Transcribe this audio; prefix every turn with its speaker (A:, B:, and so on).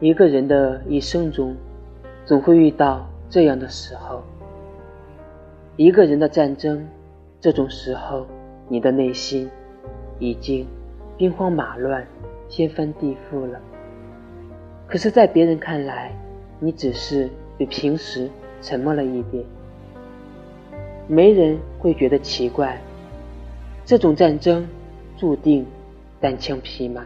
A: 一个人的一生中总会遇到这样的时候。一个人的战争这种时候你的内心已经兵荒马乱天翻地覆了。可是在别人看来你只是比平时沉默了一点。没人会觉得奇怪这种战争注定单枪匹马。